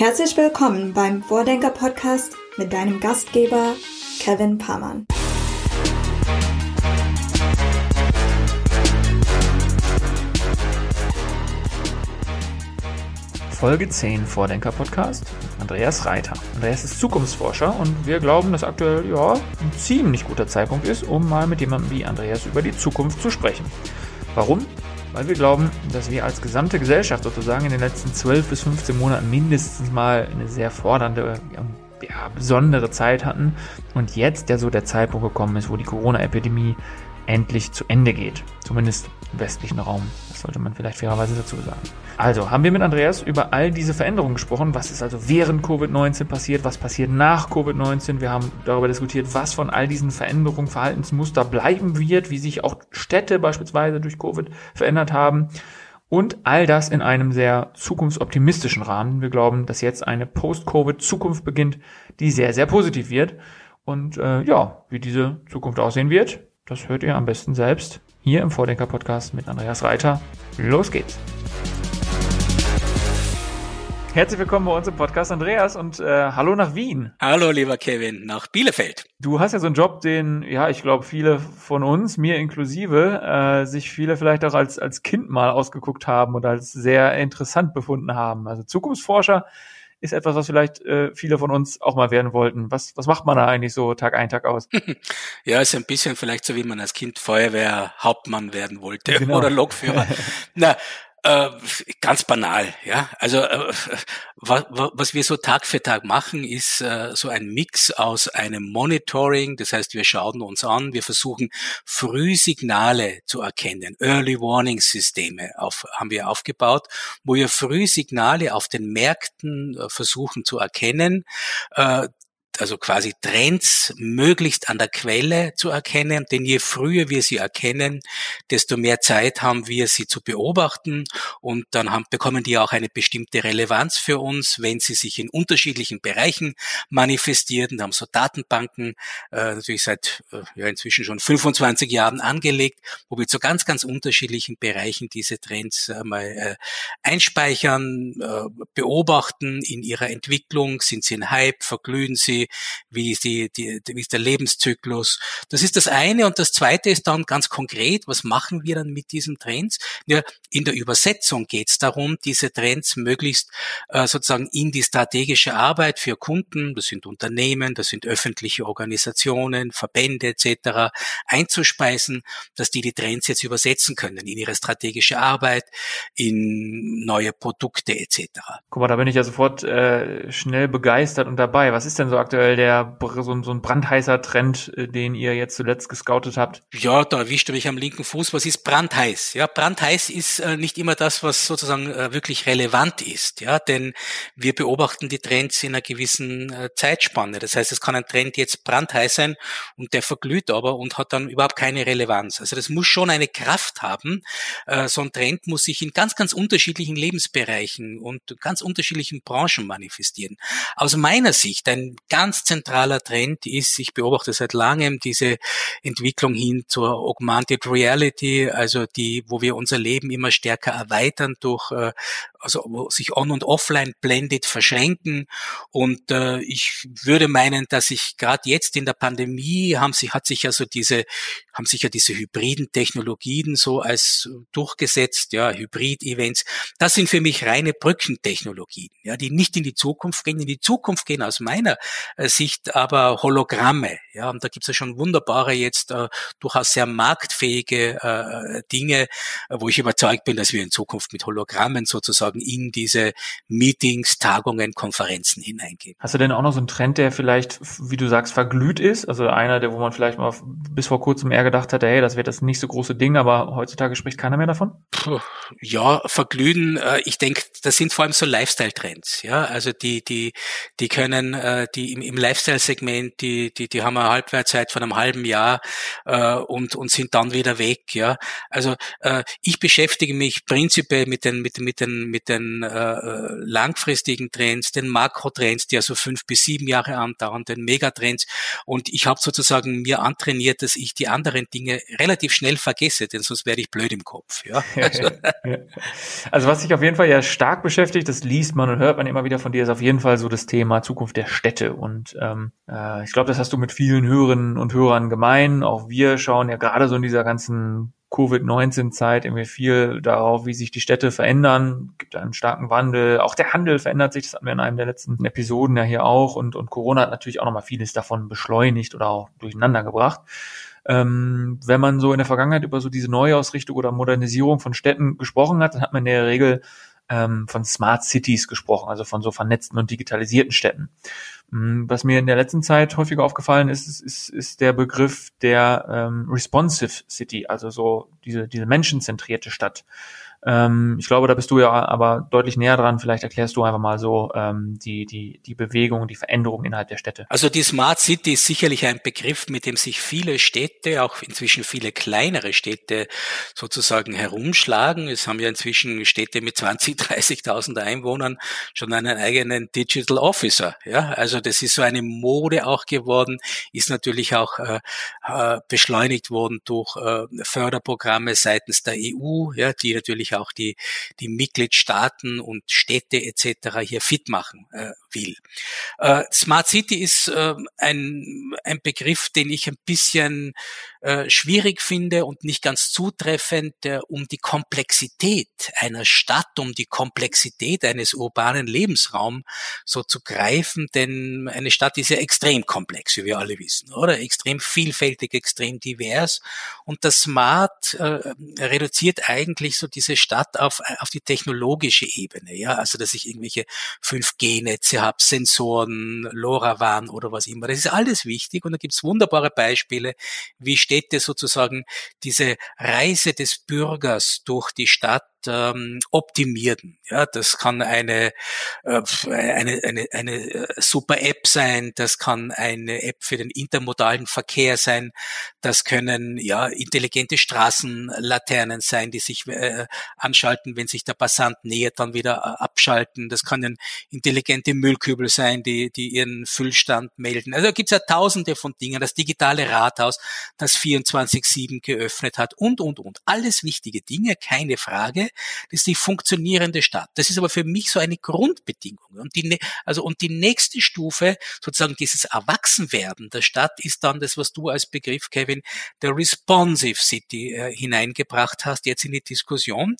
Herzlich willkommen beim Vordenker Podcast mit deinem Gastgeber Kevin Pamann. Folge 10 Vordenker Podcast mit Andreas Reiter. Andreas ist Zukunftsforscher und wir glauben, dass aktuell ja ein ziemlich guter Zeitpunkt ist, um mal mit jemandem wie Andreas über die Zukunft zu sprechen. Warum? Weil wir glauben, dass wir als gesamte Gesellschaft sozusagen in den letzten 12 bis 15 Monaten mindestens mal eine sehr fordernde, ja, besondere Zeit hatten und jetzt ja so der Zeitpunkt gekommen ist, wo die Corona-Epidemie endlich zu Ende geht. Zumindest im westlichen Raum. Sollte man vielleicht fairerweise dazu sagen. Also haben wir mit Andreas über all diese Veränderungen gesprochen. Was ist also während Covid-19 passiert? Was passiert nach Covid-19? Wir haben darüber diskutiert, was von all diesen Veränderungen, Verhaltensmuster bleiben wird, wie sich auch Städte beispielsweise durch Covid verändert haben. Und all das in einem sehr zukunftsoptimistischen Rahmen. Wir glauben, dass jetzt eine Post-Covid-Zukunft beginnt, die sehr, sehr positiv wird. Und äh, ja, wie diese Zukunft aussehen wird, das hört ihr am besten selbst hier im Vordenker Podcast mit Andreas Reiter. Los geht's! Herzlich willkommen bei uns im Podcast, Andreas, und äh, hallo nach Wien. Hallo, lieber Kevin, nach Bielefeld. Du hast ja so einen Job, den, ja, ich glaube, viele von uns, mir inklusive, äh, sich viele vielleicht auch als, als Kind mal ausgeguckt haben und als sehr interessant befunden haben. Also Zukunftsforscher ist etwas, was vielleicht äh, viele von uns auch mal werden wollten. Was, was macht man da eigentlich so Tag ein, Tag aus? ja, ist ein bisschen vielleicht so, wie man als Kind Feuerwehrhauptmann werden wollte genau. oder Lokführer. Na, äh, ganz banal, ja. Also äh, was, was wir so Tag für Tag machen, ist äh, so ein Mix aus einem Monitoring, das heißt, wir schauen uns an, wir versuchen Frühsignale zu erkennen. Early Warning Systeme auf, haben wir aufgebaut, wo wir Frühsignale auf den Märkten äh, versuchen zu erkennen, äh, also quasi Trends möglichst an der Quelle zu erkennen, denn je früher wir sie erkennen, desto mehr Zeit haben wir, sie zu beobachten. Und dann haben, bekommen die auch eine bestimmte Relevanz für uns, wenn sie sich in unterschiedlichen Bereichen manifestieren. Da haben so Datenbanken äh, natürlich seit äh, ja, inzwischen schon 25 Jahren angelegt, wo wir zu ganz, ganz unterschiedlichen Bereichen diese Trends äh, mal äh, einspeichern, äh, beobachten in ihrer Entwicklung, sind sie ein Hype, verglühen sie, wie ist, die, die, wie ist der Lebenszyklus. Das ist das eine. Und das zweite ist dann ganz konkret, was machen wir dann mit diesen Trends? Ja, in der Übersetzung geht es darum, diese Trends möglichst äh, sozusagen in die strategische Arbeit für Kunden, das sind Unternehmen, das sind öffentliche Organisationen, Verbände etc., einzuspeisen, dass die die Trends jetzt übersetzen können in ihre strategische Arbeit, in neue Produkte etc. Guck mal, da bin ich ja sofort äh, schnell begeistert und dabei. Was ist denn so aktuell der so, ein brandheißer Trend, äh, den ihr jetzt zuletzt gescoutet habt? Ja, da erwischt du mich am linken Fuß. Was ist brandheiß? Ja, brandheiß ist äh, nicht immer das, was sozusagen äh, wirklich relevant ist. Ja, denn wir beobachten die Trends in einer gewissen äh, Zeitspanne. Das heißt, es kann ein Trend jetzt brandheiß sein und der verglüht aber und hat dann überhaupt keine Relevanz. Also das muss schon eine Kraft haben. Äh, so ein Trend muss sich in ganz, ganz unterschiedlichen Lebensbereichen und ganz unterschiedlichen Branchen manifestieren. Aus meiner Sicht ein ganz zentraler Trend ist, ich beobachte seit langem diese Entwicklung hin zur Augmented Reality, also die, wo wir unser Leben immer stärker erweitern durch äh, also wo sich on und offline blended verschränken. Und äh, ich würde meinen, dass sich gerade jetzt in der Pandemie haben sich hat sich ja so diese haben sich ja diese hybriden Technologien so als durchgesetzt, ja Hybrid-Events. Das sind für mich reine Brückentechnologien, ja, die nicht in die Zukunft gehen. In die Zukunft gehen aus meiner äh, Sicht aber Hologramme, ja, und da gibt's ja schon wunderbare jetzt äh, durchaus sehr marktfähige äh, Dinge, wo ich überzeugt bin, dass wir in Zukunft mit Hologrammen sozusagen sozusagen in diese Meetings, Tagungen, Konferenzen hineingehen. Hast du denn auch noch so einen Trend, der vielleicht, wie du sagst, verglüht ist? Also einer, der, wo man vielleicht mal bis vor kurzem eher gedacht hatte, hey, das wird das nicht so große Ding, aber heutzutage spricht keiner mehr davon? Puh, ja, verglühen, äh, ich denke, das sind vor allem so Lifestyle-Trends, ja, also die, die, die können, äh, die im, im Lifestyle-Segment, die, die, die haben eine Halbwertszeit von einem halben Jahr äh, und, und sind dann wieder weg, ja. Also ich beschäftige mich prinzipiell mit den, mit, mit den, mit mit den äh, langfristigen Trends, den Makrotrends, die also fünf bis sieben Jahre andauern, den Megatrends. Und ich habe sozusagen mir antrainiert, dass ich die anderen Dinge relativ schnell vergesse, denn sonst werde ich blöd im Kopf. Ja? Also. also was sich auf jeden Fall ja stark beschäftigt, das liest man und hört man immer wieder von dir, ist auf jeden Fall so das Thema Zukunft der Städte. Und ähm, äh, ich glaube, das hast du mit vielen Hörerinnen und Hörern gemein. Auch wir schauen ja gerade so in dieser ganzen Covid-19-Zeit irgendwie viel darauf, wie sich die Städte verändern. Gibt einen starken Wandel. Auch der Handel verändert sich. Das hatten wir in einem der letzten Episoden ja hier auch. Und, und Corona hat natürlich auch nochmal vieles davon beschleunigt oder auch durcheinander gebracht. Ähm, wenn man so in der Vergangenheit über so diese Neuausrichtung oder Modernisierung von Städten gesprochen hat, dann hat man in der Regel ähm, von Smart Cities gesprochen, also von so vernetzten und digitalisierten Städten. Mm, was mir in der letzten Zeit häufiger aufgefallen ist, ist, ist, ist der Begriff der ähm, Responsive City, also so diese, diese menschenzentrierte Stadt. Ähm, ich glaube, da bist du ja aber deutlich näher dran. Vielleicht erklärst du einfach mal so ähm, die, die, die Bewegung, die Veränderung innerhalb der Städte. Also die Smart City ist sicherlich ein Begriff, mit dem sich viele Städte, auch inzwischen viele kleinere Städte sozusagen herumschlagen. Es haben ja inzwischen Städte mit 20, 30.000 Einwohnern schon einen eigenen Digital Officer. Ja, also das ist so eine Mode auch geworden, ist natürlich auch äh, äh beschleunigt worden durch äh, Förderprogramme seitens der EU, ja, die natürlich natürlich auch die, die Mitgliedstaaten und Städte etc. hier fit machen äh, will. Äh, Smart City ist äh, ein, ein Begriff, den ich ein bisschen äh, schwierig finde und nicht ganz zutreffend, äh, um die Komplexität einer Stadt, um die Komplexität eines urbanen Lebensraums so zu greifen, denn eine Stadt ist ja extrem komplex, wie wir alle wissen, oder? Extrem vielfältig, extrem divers und das Smart äh, reduziert eigentlich so diese Stadt auf, auf die technologische Ebene, ja, also dass ich irgendwelche 5G-Netze habe, Sensoren, LoRaWAN oder was immer. Das ist alles wichtig und da gibt's wunderbare Beispiele, wie Städte sozusagen diese Reise des Bürgers durch die Stadt ähm, optimieren. Ja, das kann eine, äh, eine, eine, eine äh, super App sein, das kann eine App für den intermodalen Verkehr sein, das können ja intelligente Straßenlaternen sein, die sich äh, anschalten, wenn sich der Passant nähert, dann wieder äh, abschalten. Das können intelligente Müllkübel sein, die, die ihren Füllstand melden. Also da gibt es ja tausende von Dingen. Das digitale Rathaus, das 24-7 geöffnet hat und, und, und. Alles wichtige Dinge, keine Frage. Das ist die funktionierende Stadt. Das ist aber für mich so eine Grundbedingung. Und die, also, und die nächste Stufe, sozusagen dieses Erwachsenwerden der Stadt, ist dann das, was du als Begriff, Kevin, der Responsive City äh, hineingebracht hast, jetzt in die Diskussion.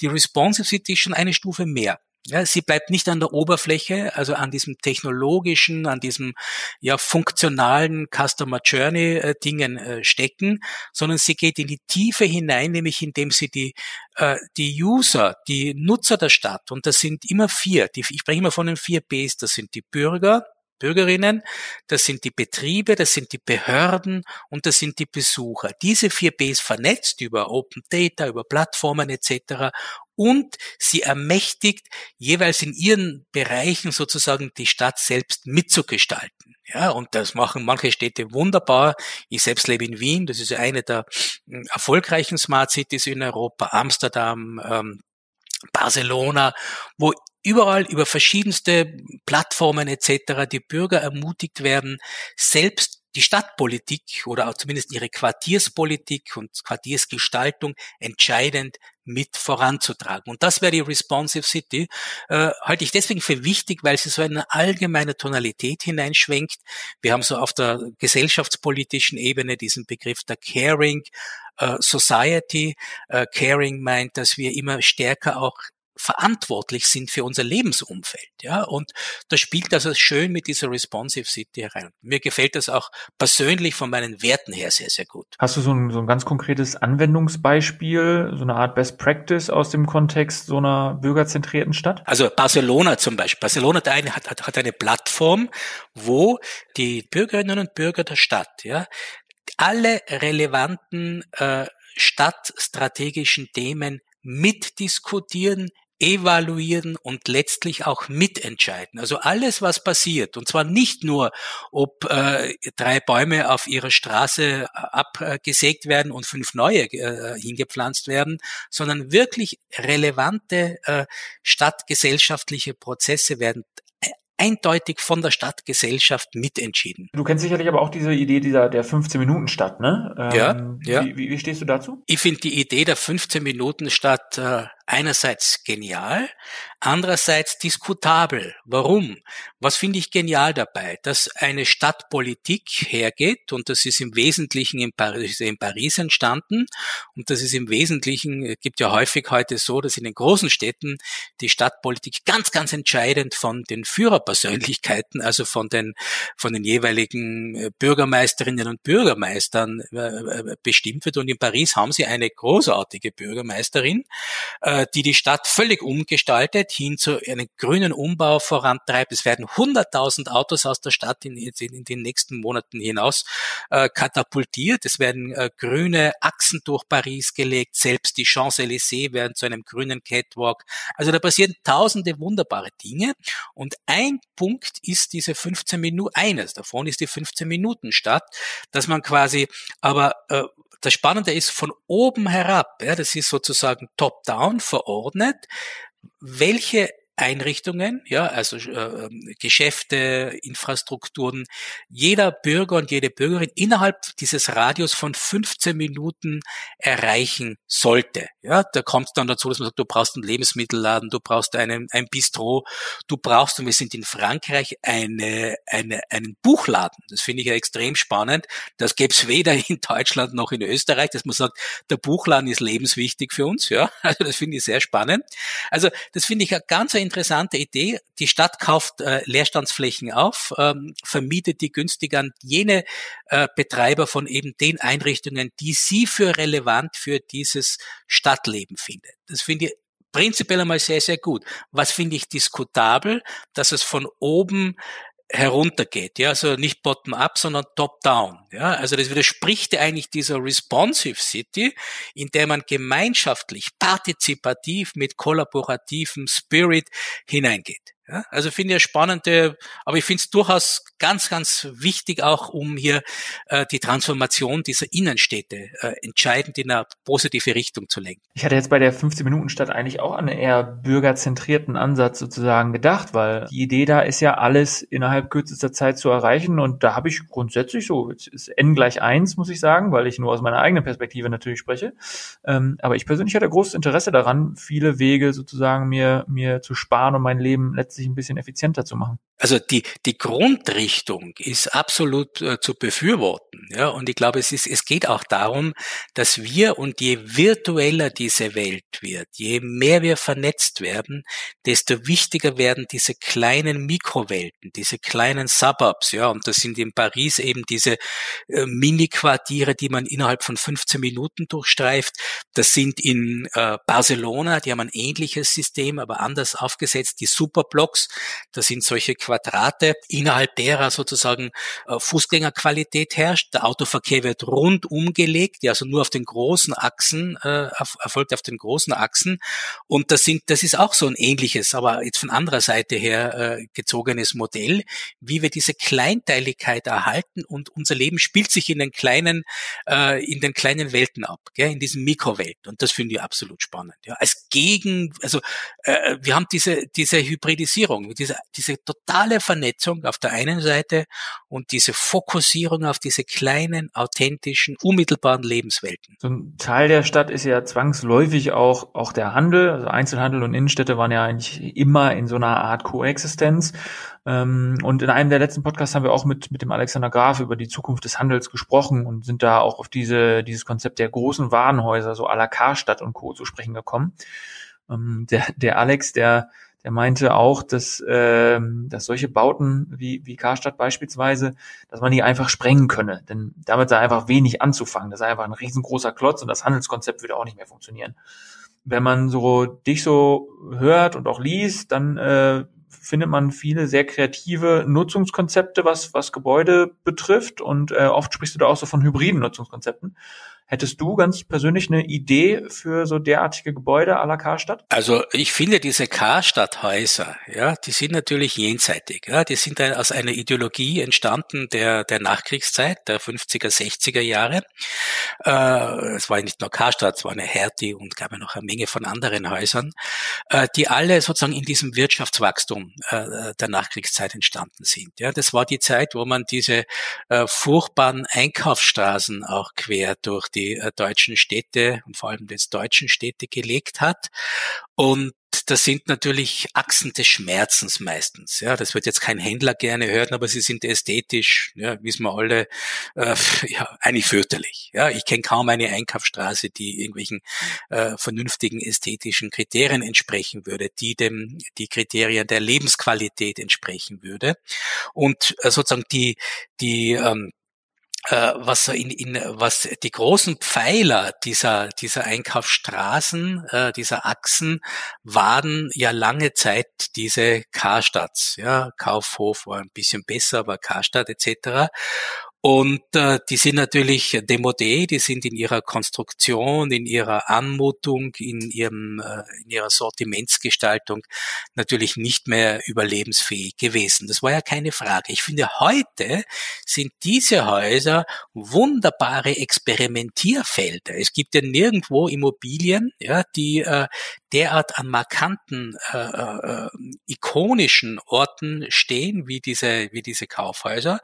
Die Responsive City ist schon eine Stufe mehr. Ja, sie bleibt nicht an der Oberfläche, also an diesem technologischen, an diesem ja funktionalen Customer Journey äh, Dingen äh, stecken, sondern sie geht in die Tiefe hinein, nämlich indem sie die äh, die User, die Nutzer der Stadt und das sind immer vier. Die, ich spreche immer von den vier Bs. Das sind die Bürger, Bürgerinnen, das sind die Betriebe, das sind die Behörden und das sind die Besucher. Diese vier Bs vernetzt über Open Data, über Plattformen etc. Und sie ermächtigt jeweils in ihren Bereichen sozusagen die Stadt selbst mitzugestalten. Ja, und das machen manche Städte wunderbar. Ich selbst lebe in Wien, das ist eine der hm, erfolgreichen Smart Cities in Europa, Amsterdam, ähm, Barcelona, wo überall über verschiedenste Plattformen etc. die Bürger ermutigt werden, selbst die Stadtpolitik oder zumindest ihre Quartierspolitik und Quartiersgestaltung entscheidend mit voranzutragen. Und das wäre die Responsive City, äh, halte ich deswegen für wichtig, weil sie so eine allgemeine Tonalität hineinschwenkt. Wir haben so auf der gesellschaftspolitischen Ebene diesen Begriff der Caring äh, Society. Äh, Caring meint, dass wir immer stärker auch verantwortlich sind für unser Lebensumfeld. Ja, und das spielt also schön mit dieser Responsive City herein. Mir gefällt das auch persönlich von meinen Werten her sehr, sehr gut. Hast du so ein, so ein ganz konkretes Anwendungsbeispiel, so eine Art Best Practice aus dem Kontext so einer bürgerzentrierten Stadt? Also Barcelona zum Beispiel. Barcelona hat, hat, hat eine Plattform, wo die Bürgerinnen und Bürger der Stadt, ja, alle relevanten äh, stadtstrategischen Themen mitdiskutieren, evaluieren und letztlich auch mitentscheiden. Also alles, was passiert, und zwar nicht nur, ob äh, drei Bäume auf ihrer Straße abgesägt werden und fünf neue äh, hingepflanzt werden, sondern wirklich relevante äh, stadtgesellschaftliche Prozesse werden eindeutig von der Stadtgesellschaft mitentschieden. Du kennst sicherlich aber auch diese Idee dieser der 15 Minuten Stadt, ne? Ähm, ja, ja. Wie, wie, stehst du dazu? Ich finde die Idee der 15 Minuten Stadt äh, einerseits genial, andererseits diskutabel. Warum? Was finde ich genial dabei? Dass eine Stadtpolitik hergeht und das ist im Wesentlichen in Paris, in Paris entstanden und das ist im Wesentlichen, es gibt ja häufig heute so, dass in den großen Städten die Stadtpolitik ganz, ganz entscheidend von den Führerpersönlichkeiten, also von den, von den jeweiligen äh, Bürgermeisterinnen und Bürgermeistern äh, äh, bestimmt wird und in Paris haben sie eine großartige Bürgermeisterin, die die Stadt völlig umgestaltet, hin zu einem grünen Umbau vorantreibt. Es werden 100.000 Autos aus der Stadt in, in, den nächsten Monaten hinaus katapultiert. Es werden grüne Achsen durch Paris gelegt. Selbst die Champs-Élysées werden zu einem grünen Catwalk. Also da passieren tausende wunderbare Dinge. Und ein Punkt ist diese 15 Minuten, eines davon ist die 15 Minuten Stadt, dass man quasi aber äh, das Spannende ist von oben herab, ja, das ist sozusagen top-down verordnet, welche Einrichtungen, ja, also äh, Geschäfte, Infrastrukturen, jeder Bürger und jede Bürgerin innerhalb dieses Radius von 15 Minuten erreichen sollte. Ja, da kommt dann dazu, dass man sagt, du brauchst einen Lebensmittelladen, du brauchst einen, ein Bistro, du brauchst, und wir sind in Frankreich, eine, eine, einen Buchladen. Das finde ich ja extrem spannend. Das gäbe es weder in Deutschland noch in Österreich, dass man sagt, der Buchladen ist lebenswichtig für uns. Ja, also das finde ich sehr spannend. Also das finde ich ja ganz interessante Idee. Die Stadt kauft äh, Leerstandsflächen auf, ähm, vermietet die günstig an jene äh, Betreiber von eben den Einrichtungen, die sie für relevant für dieses Stadtleben findet. Das finde ich prinzipiell einmal sehr, sehr gut. Was finde ich diskutabel, dass es von oben heruntergeht, ja, also nicht bottom-up, sondern top-down, ja, also das widerspricht ja eigentlich dieser responsive City, in der man gemeinschaftlich, partizipativ mit kollaborativem Spirit hineingeht. Ja, also finde ich spannende, aber ich finde es durchaus ganz, ganz wichtig auch, um hier äh, die Transformation dieser Innenstädte äh, entscheidend in eine positive Richtung zu lenken. Ich hatte jetzt bei der 15-Minuten-Stadt eigentlich auch einen eher bürgerzentrierten Ansatz sozusagen gedacht, weil die Idee da ist ja alles innerhalb kürzester Zeit zu erreichen und da habe ich grundsätzlich so, ist n gleich eins, muss ich sagen, weil ich nur aus meiner eigenen Perspektive natürlich spreche, ähm, aber ich persönlich hatte großes Interesse daran, viele Wege sozusagen mir, mir zu sparen und mein Leben letztendlich letztlich ein bisschen effizienter zu machen. Also die, die Grundrichtung ist absolut äh, zu befürworten. Ja, und ich glaube, es ist, es geht auch darum, dass wir und je virtueller diese Welt wird, je mehr wir vernetzt werden, desto wichtiger werden diese kleinen Mikrowelten, diese kleinen Suburbs. Ja, und das sind in Paris eben diese äh, Mini-Quartiere, die man innerhalb von 15 Minuten durchstreift. Das sind in äh, Barcelona, die haben ein ähnliches System, aber anders aufgesetzt, die Superblocks. Das sind solche Quadrate, innerhalb derer sozusagen äh, Fußgängerqualität herrscht. Der Autoverkehr wird rundum gelegt, ja, also nur auf den großen Achsen, äh, erfolgt auf den großen Achsen. Und das sind, das ist auch so ein ähnliches, aber jetzt von anderer Seite her äh, gezogenes Modell, wie wir diese Kleinteiligkeit erhalten und unser Leben spielt sich in den kleinen, äh, in den kleinen Welten ab, gell, in diesen Mikrowelten. Und das finde ich absolut spannend. Ja. Als Gegen, also äh, wir haben diese, diese Hybridisierung, diese, diese total totale Vernetzung auf der einen Seite und diese Fokussierung auf diese kleinen, authentischen, unmittelbaren Lebenswelten. So ein Teil der Stadt ist ja zwangsläufig auch, auch der Handel. Also Einzelhandel und Innenstädte waren ja eigentlich immer in so einer Art Koexistenz. Ähm, und in einem der letzten Podcasts haben wir auch mit, mit dem Alexander Graf über die Zukunft des Handels gesprochen und sind da auch auf diese, dieses Konzept der großen Warenhäuser, so à la Karstadt und Co. zu sprechen gekommen. Ähm, der, der Alex, der der meinte auch, dass, äh, dass solche Bauten wie, wie Karstadt beispielsweise, dass man die einfach sprengen könne. Denn damit sei einfach wenig anzufangen. Das sei einfach ein riesengroßer Klotz und das Handelskonzept würde auch nicht mehr funktionieren. Wenn man so dich so hört und auch liest, dann äh, findet man viele sehr kreative Nutzungskonzepte, was, was Gebäude betrifft. Und äh, oft sprichst du da auch so von hybriden Nutzungskonzepten. Hättest du ganz persönlich eine Idee für so derartige Gebäude à la Karstadt? Also ich finde diese Karstadthäuser, ja, die sind natürlich jenseitig. Ja, die sind aus einer Ideologie entstanden der, der Nachkriegszeit, der 50er, 60er Jahre. Äh, es war nicht nur Karstadt, es war eine Hertie und gab ja noch eine Menge von anderen Häusern, äh, die alle sozusagen in diesem Wirtschaftswachstum äh, der Nachkriegszeit entstanden sind. Ja, das war die Zeit, wo man diese äh, furchtbaren Einkaufsstraßen auch quer durch die äh, deutschen Städte und vor allem jetzt deutschen Städte gelegt hat. Und das sind natürlich Achsen des Schmerzens meistens. Ja, das wird jetzt kein Händler gerne hören, aber sie sind ästhetisch, ja, wissen wir alle, äh, ja, eigentlich fürchterlich. Ja, ich kenne kaum eine Einkaufsstraße, die irgendwelchen äh, vernünftigen ästhetischen Kriterien entsprechen würde, die dem die Kriterien der Lebensqualität entsprechen würde. Und äh, sozusagen die die ähm, äh, was in, in was die großen Pfeiler dieser dieser Einkaufsstraßen, äh, dieser Achsen waren ja lange Zeit diese Karstadts, ja Kaufhof war ein bisschen besser, aber Karstadt etc. Und äh, die sind natürlich demodé, die sind in ihrer Konstruktion, in ihrer Anmutung, in, ihrem, äh, in ihrer Sortimentsgestaltung natürlich nicht mehr überlebensfähig gewesen. Das war ja keine Frage. Ich finde, heute sind diese Häuser wunderbare Experimentierfelder. Es gibt ja nirgendwo Immobilien, ja, die äh, derart an markanten, äh, äh, ikonischen Orten stehen wie diese, wie diese Kaufhäuser.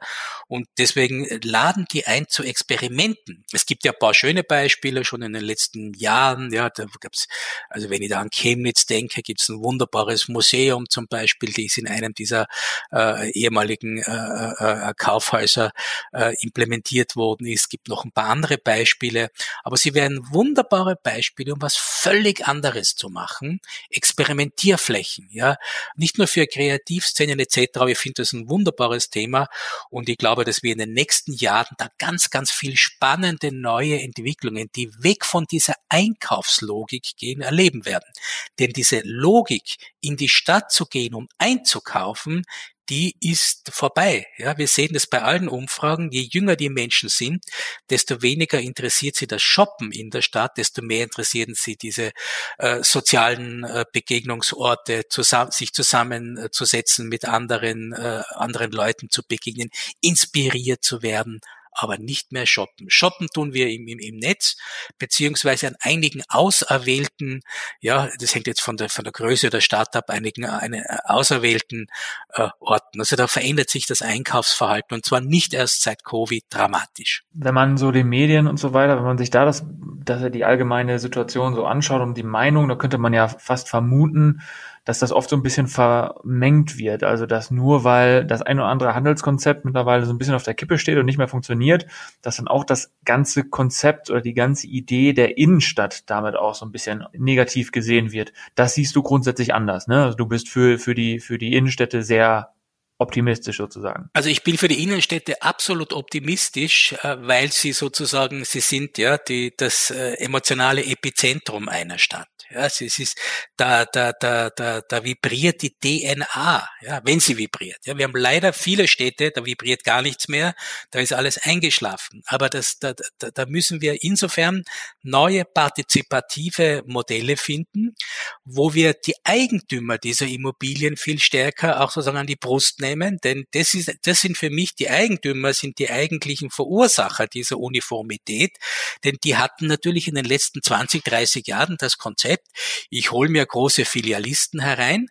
Und deswegen laden die ein zu Experimenten. Es gibt ja ein paar schöne Beispiele schon in den letzten Jahren. Ja, da gab's, also wenn ich da an Chemnitz denke, gibt's ein wunderbares Museum zum Beispiel, die ist in einem dieser äh, ehemaligen äh, äh, äh Kaufhäuser äh, implementiert worden ist. Es gibt noch ein paar andere Beispiele, aber sie wären wunderbare Beispiele, um was völlig anderes zu machen. Experimentierflächen, ja, nicht nur für Kreativszenen etc. Aber ich finde das ein wunderbares Thema und ich glaube, dass wir in den nächsten Jahren da ganz, ganz viel spannende neue Entwicklungen, die weg von dieser Einkaufslogik gehen, erleben werden. Denn diese Logik, in die Stadt zu gehen, um einzukaufen, die ist vorbei. Ja, wir sehen das bei allen Umfragen. Je jünger die Menschen sind, desto weniger interessiert sie das Shoppen in der Stadt, desto mehr interessieren sie diese äh, sozialen äh, Begegnungsorte, zusammen, sich zusammenzusetzen mit anderen, äh, anderen Leuten zu begegnen, inspiriert zu werden aber nicht mehr shoppen. Shoppen tun wir im, im, im Netz, beziehungsweise an einigen auserwählten, ja, das hängt jetzt von der, von der Größe der Stadt ab, einigen eine, äh, auserwählten äh, Orten. Also da verändert sich das Einkaufsverhalten und zwar nicht erst seit Covid dramatisch. Wenn man so die Medien und so weiter, wenn man sich da das, dass er die allgemeine Situation so anschaut und die Meinung, da könnte man ja fast vermuten, dass das oft so ein bisschen vermengt wird. Also dass nur weil das ein oder andere Handelskonzept mittlerweile so ein bisschen auf der Kippe steht und nicht mehr funktioniert, dass dann auch das ganze Konzept oder die ganze Idee der Innenstadt damit auch so ein bisschen negativ gesehen wird. Das siehst du grundsätzlich anders. Ne? Also du bist für, für, die, für die Innenstädte sehr optimistisch sozusagen? Also ich bin für die Innenstädte absolut optimistisch, äh, weil sie sozusagen, sie sind ja die, das äh, emotionale Epizentrum einer Stadt. Ja, es ist, da, da, da, da, da vibriert die DNA, ja, wenn sie vibriert. Ja, wir haben leider viele Städte, da vibriert gar nichts mehr, da ist alles eingeschlafen. Aber das, da, da, da müssen wir insofern neue partizipative Modelle finden, wo wir die Eigentümer dieser Immobilien viel stärker auch sozusagen an die Brust nehmen, denn das ist, das sind für mich die Eigentümer, sind die eigentlichen Verursacher dieser Uniformität, denn die hatten natürlich in den letzten 20, 30 Jahren das Konzept, ich hole mir große Filialisten herein,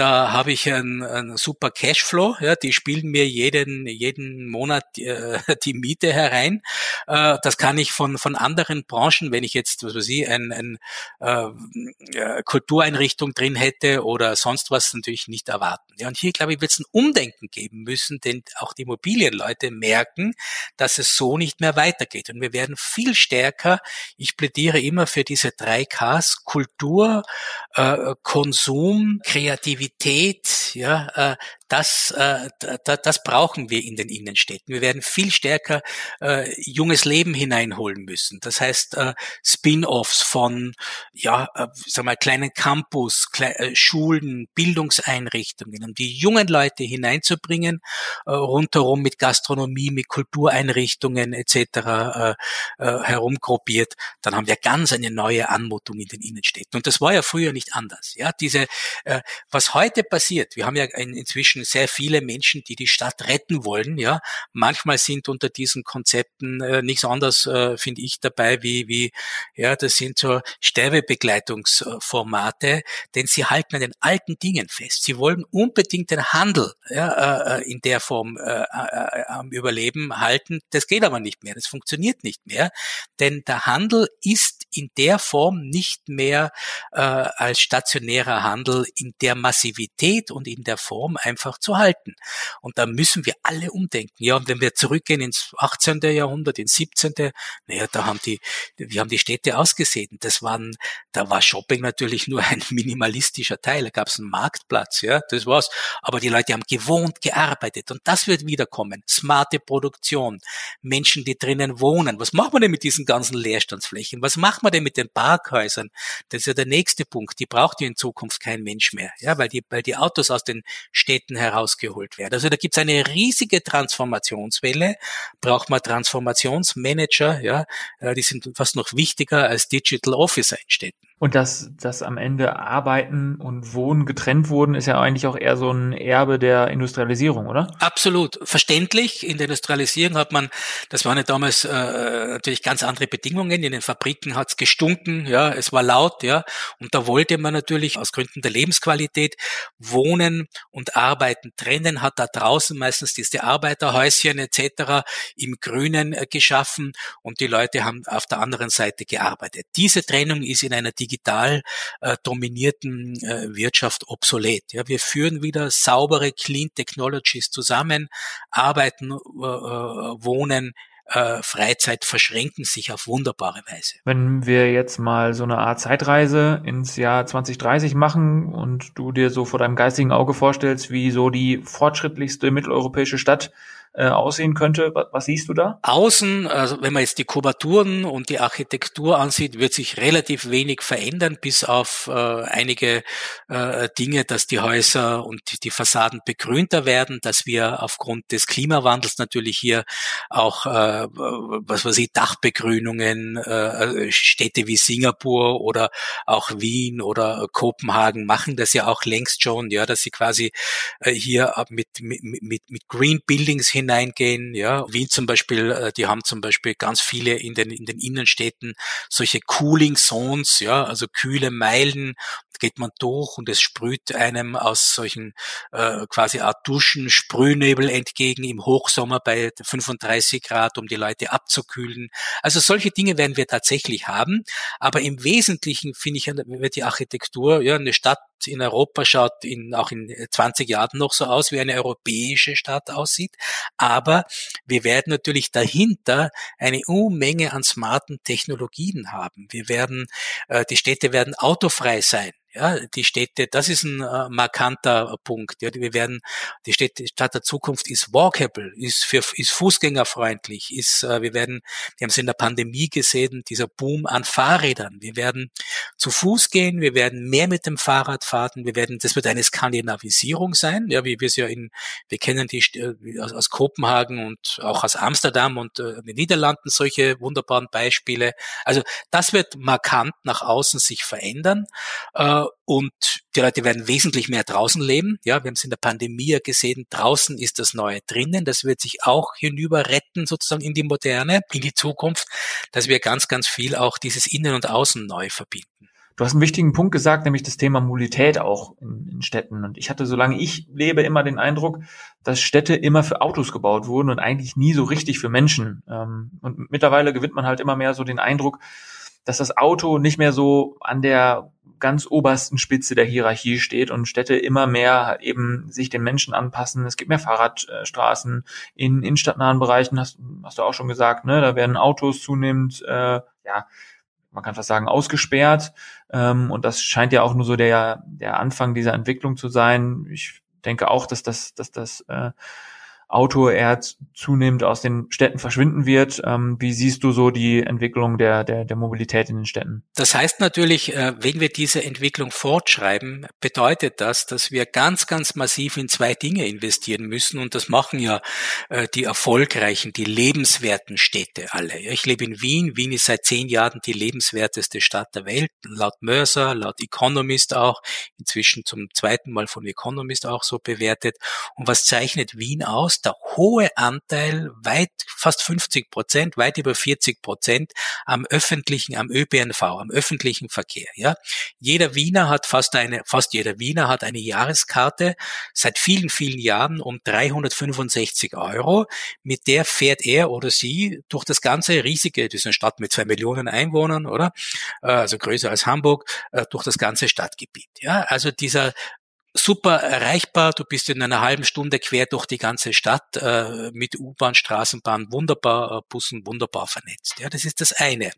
da habe ich einen, einen super Cashflow, ja, die spielen mir jeden, jeden Monat äh, die Miete herein. Äh, das kann ich von, von anderen Branchen, wenn ich jetzt, was weiß ich, ein, ein äh, Kultureinrichtung drin hätte oder sonst was, natürlich nicht erwarten. Ja, und hier, glaube ich, wird es ein Umdenken geben müssen, denn auch die Immobilienleute merken, dass es so nicht mehr weitergeht. Und wir werden viel stärker, ich plädiere immer für diese drei Ks, Kultur, äh, Konsum, Kreativität, Qualität, ja, äh, das, äh, das brauchen wir in den Innenstädten. Wir werden viel stärker äh, junges Leben hineinholen müssen. Das heißt äh, Spin-offs von ja, äh, sag mal kleinen Campus, Kle äh, Schulen, Bildungseinrichtungen, um die jungen Leute hineinzubringen, äh, rundherum mit Gastronomie, mit Kultureinrichtungen etc. Äh, äh, herumgruppiert. Dann haben wir ganz eine neue Anmutung in den Innenstädten. Und das war ja früher nicht anders. Ja, diese äh, was heute passiert. Wir haben ja inzwischen sehr viele Menschen, die die Stadt retten wollen. Ja, manchmal sind unter diesen Konzepten äh, nichts anderes, äh, finde ich, dabei wie wie ja, das sind so Sterbebegleitungsformate, denn sie halten an den alten Dingen fest. Sie wollen unbedingt den Handel ja, äh, in der Form äh, äh, am Überleben halten. Das geht aber nicht mehr. Das funktioniert nicht mehr, denn der Handel ist in der Form nicht mehr äh, als stationärer Handel in der Massivität und in der Form einfach zu halten. Und da müssen wir alle umdenken. Ja, und wenn wir zurückgehen ins 18. Jahrhundert, ins 17., naja, da haben die, wir haben die Städte ausgesehen. Das waren, da war Shopping natürlich nur ein minimalistischer Teil. Da gab es einen Marktplatz, ja, das war's. Aber die Leute haben gewohnt, gearbeitet und das wird wiederkommen. Smarte Produktion, Menschen, die drinnen wohnen. Was machen wir denn mit diesen ganzen Leerstandsflächen? Was machen wir denn mit den Parkhäusern? Das ist ja der nächste Punkt. Die braucht ja in Zukunft kein Mensch mehr, ja, weil die, weil die Autos aus den Städten herausgeholt werden. Also da gibt's eine riesige Transformationswelle. Braucht man Transformationsmanager, ja, äh, die sind fast noch wichtiger als Digital Officer in Städten. Und dass, dass am Ende Arbeiten und Wohnen getrennt wurden, ist ja eigentlich auch eher so ein Erbe der Industrialisierung, oder? Absolut. Verständlich. In der Industrialisierung hat man, das waren ja damals äh, natürlich ganz andere Bedingungen. In den Fabriken hat's gestunken, ja, es war laut, ja. Und da wollte man natürlich aus Gründen der Lebensqualität Wohnen und Arbeiten trennen, hat da draußen meistens diese Arbeiterhäuschen etc. im Grünen äh, geschaffen und die Leute haben auf der anderen Seite gearbeitet. Diese Trennung ist in einer digital äh, dominierten äh, Wirtschaft obsolet. Ja, wir führen wieder saubere Clean Technologies zusammen, arbeiten, äh, äh wohnen, äh, Freizeit verschränken sich auf wunderbare Weise. Wenn wir jetzt mal so eine Art Zeitreise ins Jahr 2030 machen und du dir so vor deinem geistigen Auge vorstellst, wie so die fortschrittlichste mitteleuropäische Stadt äh, aussehen könnte. Was, was siehst du da? Außen, also wenn man jetzt die Kubaturen und die Architektur ansieht, wird sich relativ wenig verändern, bis auf äh, einige äh, Dinge, dass die Häuser und die, Fassaden begrünter werden, dass wir aufgrund des Klimawandels natürlich hier auch, äh, was weiß ich, Dachbegrünungen, äh, Städte wie Singapur oder auch Wien oder Kopenhagen machen das ja auch längst schon, ja, dass sie quasi äh, hier mit, mit, mit, mit Green Buildings hin hineingehen. Ja, Wien zum Beispiel, äh, die haben zum Beispiel ganz viele in den in den Innenstädten solche Cooling Zones, ja, also kühle Meilen. Geht man durch und es sprüht einem aus solchen äh, quasi Art Duschen Sprühnebel entgegen im Hochsommer bei 35 Grad, um die Leute abzukühlen. Also solche Dinge werden wir tatsächlich haben. Aber im Wesentlichen finde ich, wird die Architektur, ja, eine In Europa schaut in, auch in 20 Jahren noch so aus, wie eine europäische Stadt aussieht. Aber wir werden natürlich dahinter eine Unmenge an smarten Technologien haben. Wir werden, äh, die Städte werden autofrei sein. Ja, die Städte, das ist ein äh, markanter Punkt. Ja, wir werden, die Städte, Stadt der Zukunft ist walkable, ist für, ist fußgängerfreundlich, ist, äh, wir werden, wir haben es in der Pandemie gesehen, dieser Boom an Fahrrädern. Wir werden zu Fuß gehen, wir werden mehr mit dem Fahrrad fahren, wir werden, das wird eine Skandinavisierung sein, ja, wie wir es ja in, wir kennen die äh, aus, aus Kopenhagen und auch aus Amsterdam und äh, den Niederlanden solche wunderbaren Beispiele. Also das wird markant nach außen sich verändern. Äh, und die Leute werden wesentlich mehr draußen leben. Ja, wir haben es in der Pandemie ja gesehen, draußen ist das Neue drinnen. Das wird sich auch hinüber retten, sozusagen in die Moderne, in die Zukunft, dass wir ganz, ganz viel auch dieses Innen und Außen neu verbinden. Du hast einen wichtigen Punkt gesagt, nämlich das Thema Mobilität auch in, in, Städten. Und ich hatte, solange ich lebe, immer den Eindruck, dass Städte immer für Autos gebaut wurden und eigentlich nie so richtig für Menschen. Ähm, und mittlerweile gewinnt man halt immer mehr so den Eindruck, dass das Auto nicht mehr so an der ganz obersten Spitze der Hierarchie steht und Städte immer mehr eben sich den Menschen anpassen. Es gibt mehr Fahrradstraßen in innenstadtnahen Bereichen, hast, hast du auch schon gesagt, ne? Da werden Autos zunehmend, äh, ja, man kann fast sagen, ausgesperrt. Ähm, und das scheint ja auch nur so der, der Anfang dieser Entwicklung zu sein. Ich denke auch, dass das, dass das äh, Auto eher zunehmend aus den Städten verschwinden wird. Ähm, wie siehst du so die Entwicklung der, der, der Mobilität in den Städten? Das heißt natürlich, äh, wenn wir diese Entwicklung fortschreiben, bedeutet das, dass wir ganz, ganz massiv in zwei Dinge investieren müssen. Und das machen ja äh, die erfolgreichen, die lebenswerten Städte alle. Ich lebe in Wien. Wien ist seit zehn Jahren die lebenswerteste Stadt der Welt, laut Mörser, laut Economist auch, inzwischen zum zweiten Mal von Economist auch so bewertet. Und was zeichnet Wien aus? Der hohe Anteil, weit, fast 50 Prozent, weit über 40 Prozent am öffentlichen, am ÖPNV, am öffentlichen Verkehr, ja. Jeder Wiener hat fast eine, fast jeder Wiener hat eine Jahreskarte seit vielen, vielen Jahren um 365 Euro. Mit der fährt er oder sie durch das ganze riesige, das ist eine Stadt mit zwei Millionen Einwohnern, oder? Äh, also größer als Hamburg, äh, durch das ganze Stadtgebiet, ja. Also dieser super erreichbar. Du bist in einer halben Stunde quer durch die ganze Stadt äh, mit U-Bahn, Straßenbahn, wunderbar, äh, Bussen wunderbar vernetzt. Ja, das ist das eine.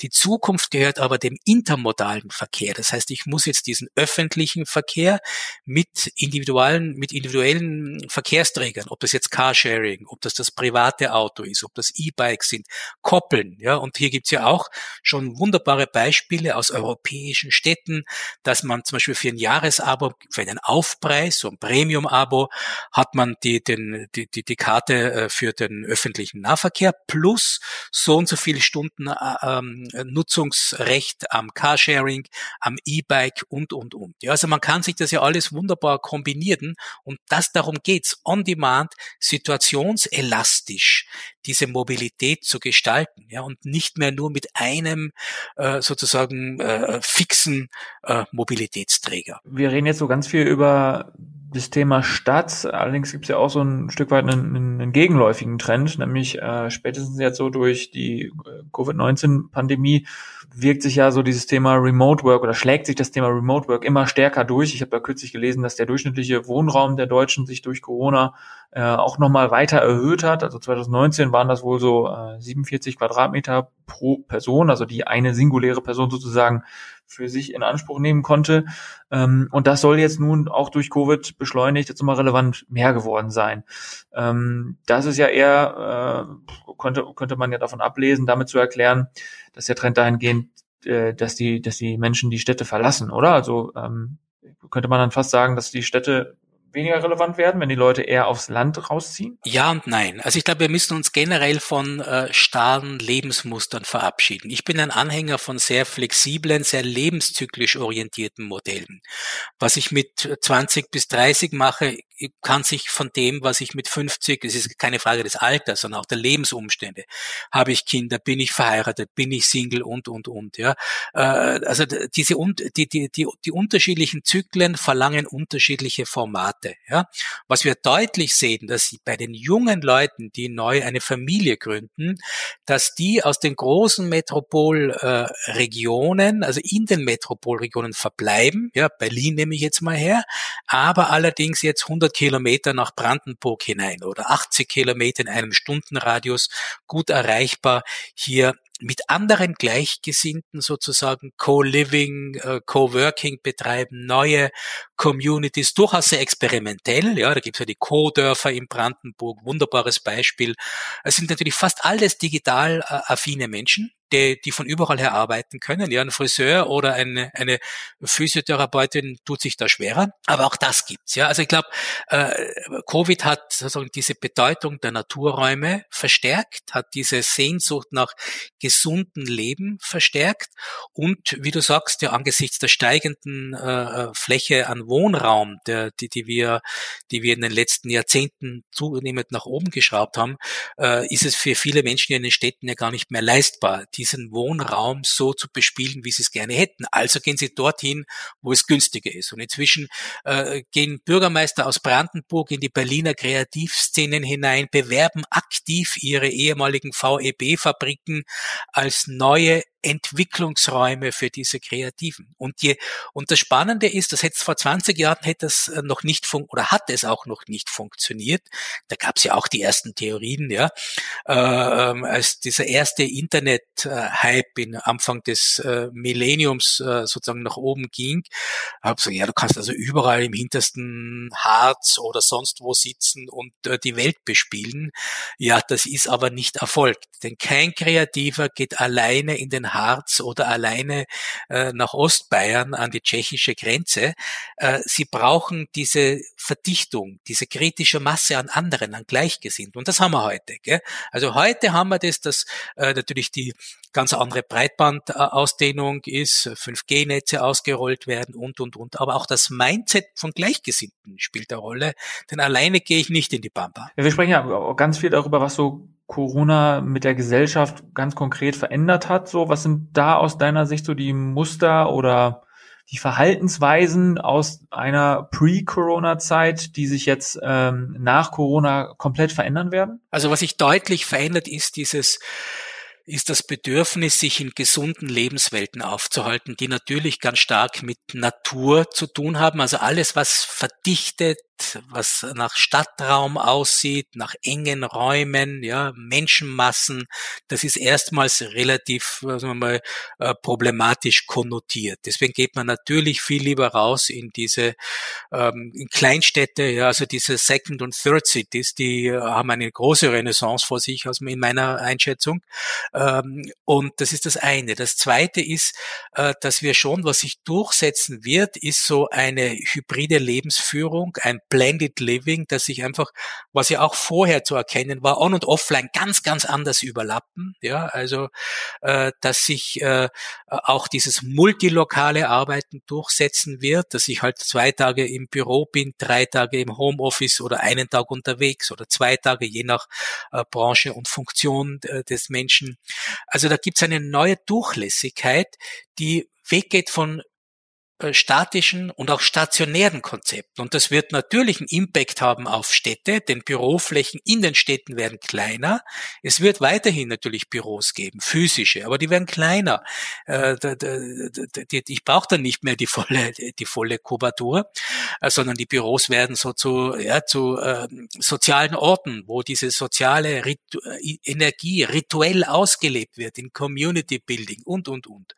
Die Zukunft gehört aber dem intermodalen Verkehr. Das heißt, ich muss jetzt diesen öffentlichen Verkehr mit individuellen, mit individuellen Verkehrsträgern, ob das jetzt Carsharing, ob das das private Auto ist, ob das E-Bikes sind, koppeln. Ja, und hier gibt's ja auch schon wunderbare Beispiele aus europäischen Städten, dass man zum Beispiel für ein Jahresabo für einen Aufpreis, so ein Premium-Abo, hat man die, den, die, die, die Karte äh, für den öffentlichen Nahverkehr plus so und so viele Stunden äh, ähm, Nutzungsrecht am Carsharing, am E-Bike und, und, und. Ja, also man kann sich das ja alles wunderbar kombinieren und das darum geht's, on demand, situationselastisch diese Mobilität zu gestalten, ja, und nicht mehr nur mit einem äh, sozusagen äh, fixen äh, Mobilitätsträger. Wir reden jetzt so ganz viel über das Thema Stadt. Allerdings gibt es ja auch so ein Stück weit einen, einen gegenläufigen Trend, nämlich äh, spätestens jetzt so durch die äh, Covid-19-Pandemie wirkt sich ja so dieses Thema Remote Work oder schlägt sich das Thema Remote Work immer stärker durch. Ich habe da kürzlich gelesen, dass der durchschnittliche Wohnraum der Deutschen sich durch Corona äh, auch nochmal weiter erhöht hat. Also 2019 waren das wohl so äh, 47 Quadratmeter pro Person, also die eine singuläre Person sozusagen für sich in Anspruch nehmen konnte. Ähm, und das soll jetzt nun auch durch Covid beschleunigt jetzt immer relevant mehr geworden sein. Ähm, das ist ja eher, äh, könnte, könnte man ja davon ablesen, damit zu erklären, dass der Trend dahingehend, äh, dass die, dass die Menschen die Städte verlassen, oder? Also ähm, könnte man dann fast sagen, dass die Städte weniger relevant werden, wenn die Leute eher aufs Land rausziehen? Ja und nein. Also ich glaube, wir müssen uns generell von äh, starren Lebensmustern verabschieden. Ich bin ein Anhänger von sehr flexiblen, sehr lebenszyklisch orientierten Modellen. Was ich mit 20 bis 30 mache, kann sich von dem, was ich mit 50, es ist keine Frage des Alters, sondern auch der Lebensumstände. Habe ich Kinder, bin ich verheiratet, bin ich Single und, und, und, ja. Äh, also diese, die, die, die, die unterschiedlichen Zyklen verlangen unterschiedliche Formate, ja. Was wir deutlich sehen, dass bei den jungen Leuten, die neu eine Familie gründen, dass die aus den großen Metropolregionen, also in den Metropolregionen verbleiben, ja, Berlin nehme ich jetzt mal her, aber allerdings jetzt 100 Kilometer nach Brandenburg hinein oder 80 Kilometer in einem Stundenradius gut erreichbar hier mit anderen Gleichgesinnten sozusagen Co-Living, äh, Co-Working betreiben, neue Communities, durchaus sehr experimentell. Ja, da gibt es ja die Co-Dörfer in Brandenburg, wunderbares Beispiel. Es sind natürlich fast alles digital äh, affine Menschen, die, die von überall her arbeiten können. Ja, ein Friseur oder eine, eine Physiotherapeutin tut sich da schwerer. Aber auch das gibt's. Ja, also ich glaube, äh, Covid hat sozusagen diese Bedeutung der Naturräume verstärkt, hat diese Sehnsucht nach gesunden Leben verstärkt und wie du sagst, ja angesichts der steigenden äh, Fläche an Wohnraum, der, die, die wir, die wir in den letzten Jahrzehnten zunehmend nach oben geschraubt haben, äh, ist es für viele Menschen in den Städten ja gar nicht mehr leistbar. Die diesen Wohnraum so zu bespielen, wie sie es gerne hätten. Also gehen sie dorthin, wo es günstiger ist. Und inzwischen äh, gehen Bürgermeister aus Brandenburg in die Berliner Kreativszenen hinein, bewerben aktiv ihre ehemaligen VEB-Fabriken als neue Entwicklungsräume für diese Kreativen. Und die, und das Spannende ist, das hätte vor 20 Jahren hätte das äh, noch nicht fun oder hat es auch noch nicht funktioniert. Da gab es ja auch die ersten Theorien, ja, äh, als dieser erste Internet-Hype in Anfang des äh, Millenniums äh, sozusagen nach oben ging, habe gesagt, ja, du kannst also überall im hintersten Harz oder sonst wo sitzen und äh, die Welt bespielen. Ja, das ist aber nicht erfolgt, denn kein Kreativer geht alleine in den Harz oder alleine äh, nach Ostbayern an die tschechische Grenze. Äh, sie brauchen diese Verdichtung, diese kritische Masse an anderen, an Gleichgesinnten. Und das haben wir heute. Gell? Also heute haben wir das, dass äh, natürlich die ganz andere Breitbandausdehnung ist, 5G-Netze ausgerollt werden und, und, und. Aber auch das Mindset von Gleichgesinnten spielt eine Rolle, denn alleine gehe ich nicht in die Pampa. Ja, wir sprechen ja ganz viel darüber, was so Corona mit der Gesellschaft ganz konkret verändert hat. So, was sind da aus deiner Sicht so die Muster oder die Verhaltensweisen aus einer Pre-Corona-Zeit, die sich jetzt ähm, nach Corona komplett verändern werden? Also was sich deutlich verändert, ist dieses ist das Bedürfnis, sich in gesunden Lebenswelten aufzuhalten, die natürlich ganz stark mit Natur zu tun haben. Also alles, was verdichtet, was nach Stadtraum aussieht, nach engen Räumen, ja, Menschenmassen, das ist erstmals relativ, sagen wir mal, äh, problematisch konnotiert. Deswegen geht man natürlich viel lieber raus in diese ähm, in Kleinstädte, ja, also diese Second und Third Cities, die haben eine große Renaissance vor sich, also in meiner Einschätzung. Ähm, und das ist das eine. Das zweite ist, äh, dass wir schon, was sich durchsetzen wird, ist so eine hybride Lebensführung, ein Blended Living, dass sich einfach, was ja auch vorher zu erkennen war, on und offline ganz, ganz anders überlappen. Ja, also äh, dass sich äh, auch dieses multilokale Arbeiten durchsetzen wird, dass ich halt zwei Tage im Büro bin, drei Tage im Homeoffice oder einen Tag unterwegs oder zwei Tage je nach äh, Branche und Funktion äh, des Menschen. Also da gibt es eine neue Durchlässigkeit, die weggeht von statischen und auch stationären Konzepten. Und das wird natürlich einen Impact haben auf Städte, denn Büroflächen in den Städten werden kleiner. Es wird weiterhin natürlich Büros geben, physische, aber die werden kleiner. Äh, ich brauche dann nicht mehr die volle, die volle Kubatur, äh, sondern die Büros werden so zu, ja, zu ähm, sozialen Orten, wo diese soziale Ritu Energie rituell ausgelebt wird, in Community Building und, und, und.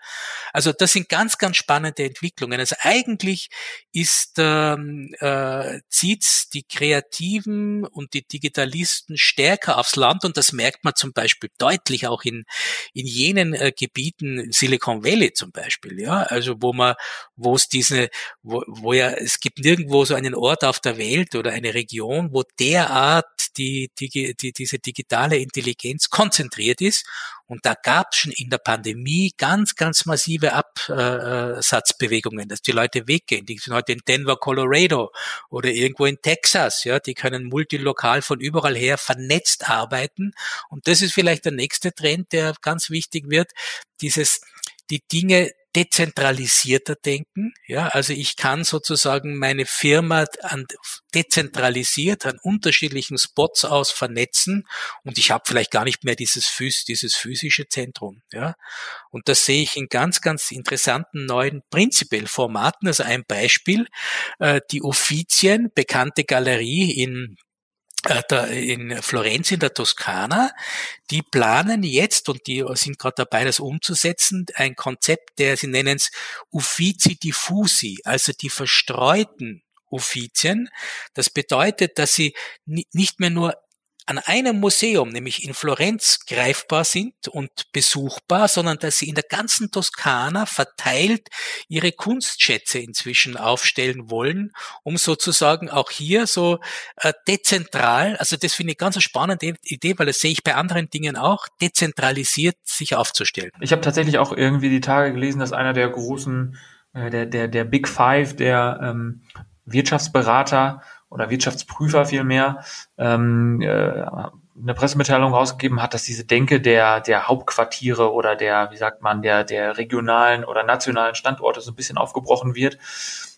Also das sind ganz, ganz spannende Entwicklungen. Entwicklungen. Also eigentlich ist ähm, äh, zieht's die Kreativen und die Digitalisten stärker aufs Land und das merkt man zum Beispiel deutlich auch in in jenen äh, Gebieten Silicon Valley zum Beispiel, ja, also wo man wo es diese wo, wo ja es gibt nirgendwo so einen Ort auf der Welt oder eine Region, wo derart die, die, die diese digitale Intelligenz konzentriert ist und da gab es schon in der Pandemie ganz, ganz massive Absatzbewegungen, dass die Leute weggehen. Die sind heute in Denver, Colorado oder irgendwo in Texas. Ja, die können multilokal von überall her vernetzt arbeiten. Und das ist vielleicht der nächste Trend, der ganz wichtig wird. Dieses, die Dinge dezentralisierter denken. Ja, also ich kann sozusagen meine Firma an, dezentralisiert an unterschiedlichen Spots aus vernetzen und ich habe vielleicht gar nicht mehr dieses, phys dieses physische Zentrum. Ja, und das sehe ich in ganz, ganz interessanten neuen prinzipiell Formaten. Also ein Beispiel, äh, die Uffizien, bekannte Galerie in in Florenz in der Toskana, die planen jetzt und die sind gerade dabei, das umzusetzen, ein Konzept, der sie nennen es Uffizi diffusi, also die verstreuten Uffizien. Das bedeutet, dass sie nicht mehr nur an einem Museum, nämlich in Florenz, greifbar sind und besuchbar, sondern dass sie in der ganzen Toskana verteilt ihre Kunstschätze inzwischen aufstellen wollen, um sozusagen auch hier so äh, dezentral, also das finde ich ganz eine spannende Idee, weil das sehe ich bei anderen Dingen auch, dezentralisiert sich aufzustellen. Ich habe tatsächlich auch irgendwie die Tage gelesen, dass einer der großen, äh, der, der, der Big Five der ähm, Wirtschaftsberater oder Wirtschaftsprüfer vielmehr ähm, äh, eine Pressemitteilung rausgegeben hat, dass diese Denke der, der Hauptquartiere oder der, wie sagt man, der, der regionalen oder nationalen Standorte so ein bisschen aufgebrochen wird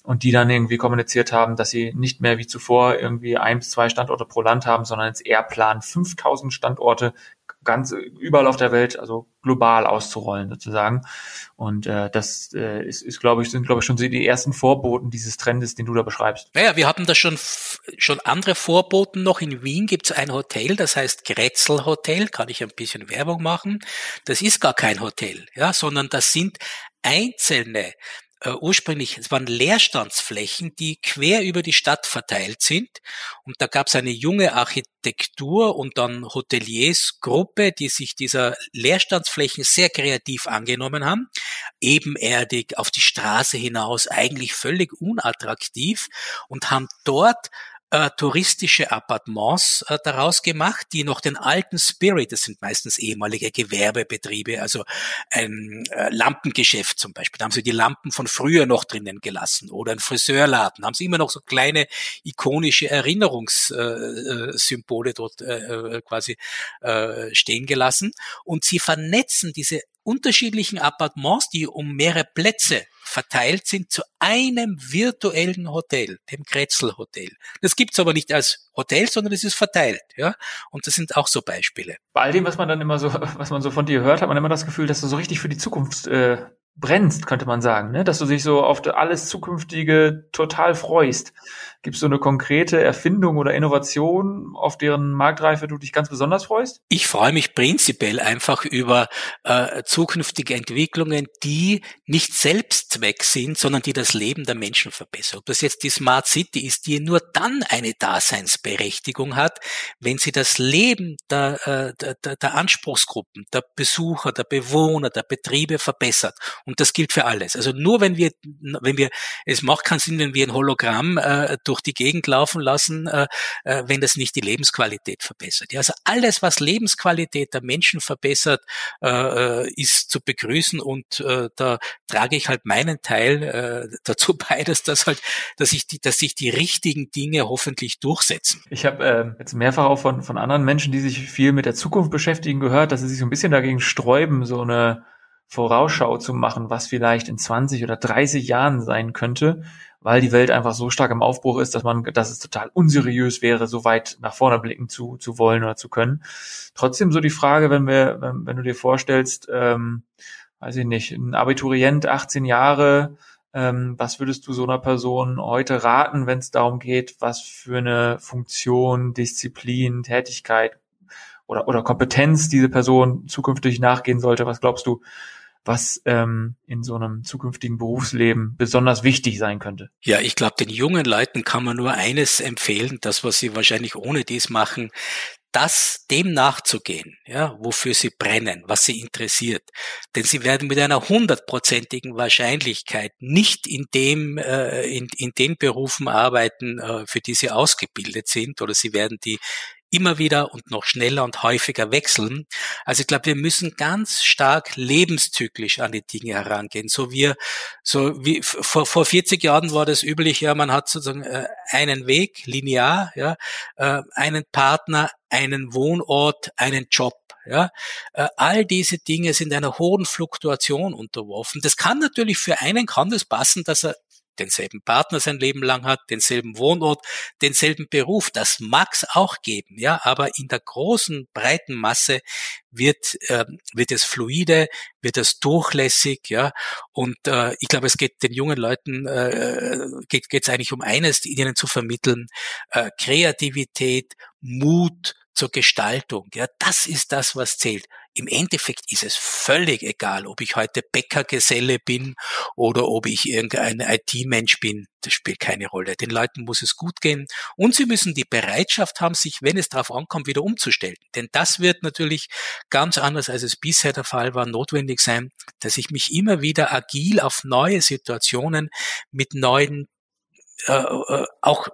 und die dann irgendwie kommuniziert haben, dass sie nicht mehr wie zuvor irgendwie ein bis zwei Standorte pro Land haben, sondern jetzt eher planen, 5000 Standorte ganz überall auf der Welt, also global auszurollen sozusagen. Und äh, das äh, ist, ist glaube ich, sind glaube ich schon die ersten Vorboten dieses Trendes, den du da beschreibst. Naja, wir haben da schon schon andere Vorboten noch. In Wien gibt es ein Hotel, das heißt Grätzl Hotel. Kann ich ein bisschen Werbung machen? Das ist gar kein Hotel, ja, sondern das sind einzelne äh, ursprünglich, es waren Leerstandsflächen, die quer über die Stadt verteilt sind. Und da gab es eine junge Architektur und dann Hoteliersgruppe, die sich dieser Leerstandsflächen sehr kreativ angenommen haben. Ebenerdig, auf die Straße hinaus, eigentlich völlig unattraktiv und haben dort äh, touristische Appartements äh, daraus gemacht, die noch den alten Spirit, das sind meistens ehemalige Gewerbebetriebe, also ein äh, Lampengeschäft zum Beispiel, da haben sie die Lampen von früher noch drinnen gelassen oder ein Friseurladen, da haben sie immer noch so kleine ikonische Erinnerungssymbole dort äh, äh, quasi äh, stehen gelassen. Und sie vernetzen diese unterschiedlichen Appartements, die um mehrere Plätze verteilt sind, zu einem virtuellen Hotel, dem Kretzel Hotel. Das gibt's aber nicht als Hotel, sondern es ist verteilt, ja. Und das sind auch so Beispiele. Bei all dem, was man dann immer so, was man so von dir hört, hat man immer das Gefühl, dass du so richtig für die Zukunft äh, brennst, könnte man sagen, ne? Dass du dich so auf alles Zukünftige total freust. Gibt es so eine konkrete Erfindung oder Innovation, auf deren Marktreife du dich ganz besonders freust? Ich freue mich prinzipiell einfach über äh, zukünftige Entwicklungen, die nicht Selbstzweck sind, sondern die das Leben der Menschen verbessern. Ob das jetzt die Smart City ist, die nur dann eine Daseinsberechtigung hat, wenn sie das Leben der, äh, der, der Anspruchsgruppen, der Besucher, der Bewohner, der Betriebe verbessert. Und das gilt für alles. Also nur wenn wir, wenn wir, es macht keinen Sinn, wenn wir ein Hologramm äh, durch die Gegend laufen lassen, äh, äh, wenn das nicht die Lebensqualität verbessert. Also alles, was Lebensqualität der Menschen verbessert, äh, ist zu begrüßen und da trage ich halt meinen Teil dazu bei, dass das halt, dass ich die, dass sich die richtigen Dinge hoffentlich durchsetzen. Ich habe äh, jetzt mehrfach auch von von anderen Menschen, die sich viel mit der Zukunft beschäftigen, gehört, dass sie sich so ein bisschen dagegen sträuben, so eine Vorausschau zu machen, was vielleicht in 20 oder 30 Jahren sein könnte, weil die Welt einfach so stark im Aufbruch ist, dass man, dass es total unseriös wäre, so weit nach vorne blicken zu, zu wollen oder zu können. Trotzdem so die Frage, wenn wir, wenn, wenn du dir vorstellst, ähm, weiß ich nicht, ein Abiturient, 18 Jahre, ähm, was würdest du so einer Person heute raten, wenn es darum geht, was für eine Funktion, Disziplin, Tätigkeit oder, oder Kompetenz diese Person zukünftig nachgehen sollte? Was glaubst du, was ähm, in so einem zukünftigen Berufsleben besonders wichtig sein könnte? Ja, ich glaube, den jungen Leuten kann man nur eines empfehlen, das, was sie wahrscheinlich ohne dies machen, das dem nachzugehen, ja, wofür sie brennen, was sie interessiert. Denn sie werden mit einer hundertprozentigen Wahrscheinlichkeit nicht in dem, äh, in, in den Berufen arbeiten, äh, für die sie ausgebildet sind, oder sie werden die immer wieder und noch schneller und häufiger wechseln. Also ich glaube, wir müssen ganz stark lebenszyklisch an die Dinge herangehen. So wie, so wie vor, vor 40 Jahren war das üblich, ja, man hat sozusagen äh, einen Weg, linear, ja, äh, einen Partner, einen Wohnort, einen Job. Ja, äh, all diese Dinge sind einer hohen Fluktuation unterworfen. Das kann natürlich für einen kann das passen, dass er denselben Partner sein Leben lang hat, denselben Wohnort, denselben Beruf. Das mag's auch geben, ja, aber in der großen, breiten Masse wird, äh, wird es fluide, wird es durchlässig, ja, und äh, ich glaube, es geht den jungen Leuten, äh, geht es eigentlich um eines, ihnen zu vermitteln, äh, Kreativität, Mut, zur Gestaltung. Ja, das ist das, was zählt. Im Endeffekt ist es völlig egal, ob ich heute Bäckergeselle bin oder ob ich irgendein IT-Mensch bin. Das spielt keine Rolle. Den Leuten muss es gut gehen und sie müssen die Bereitschaft haben, sich, wenn es darauf ankommt, wieder umzustellen. Denn das wird natürlich ganz anders, als es bisher der Fall war, notwendig sein, dass ich mich immer wieder agil auf neue Situationen mit neuen äh, äh auch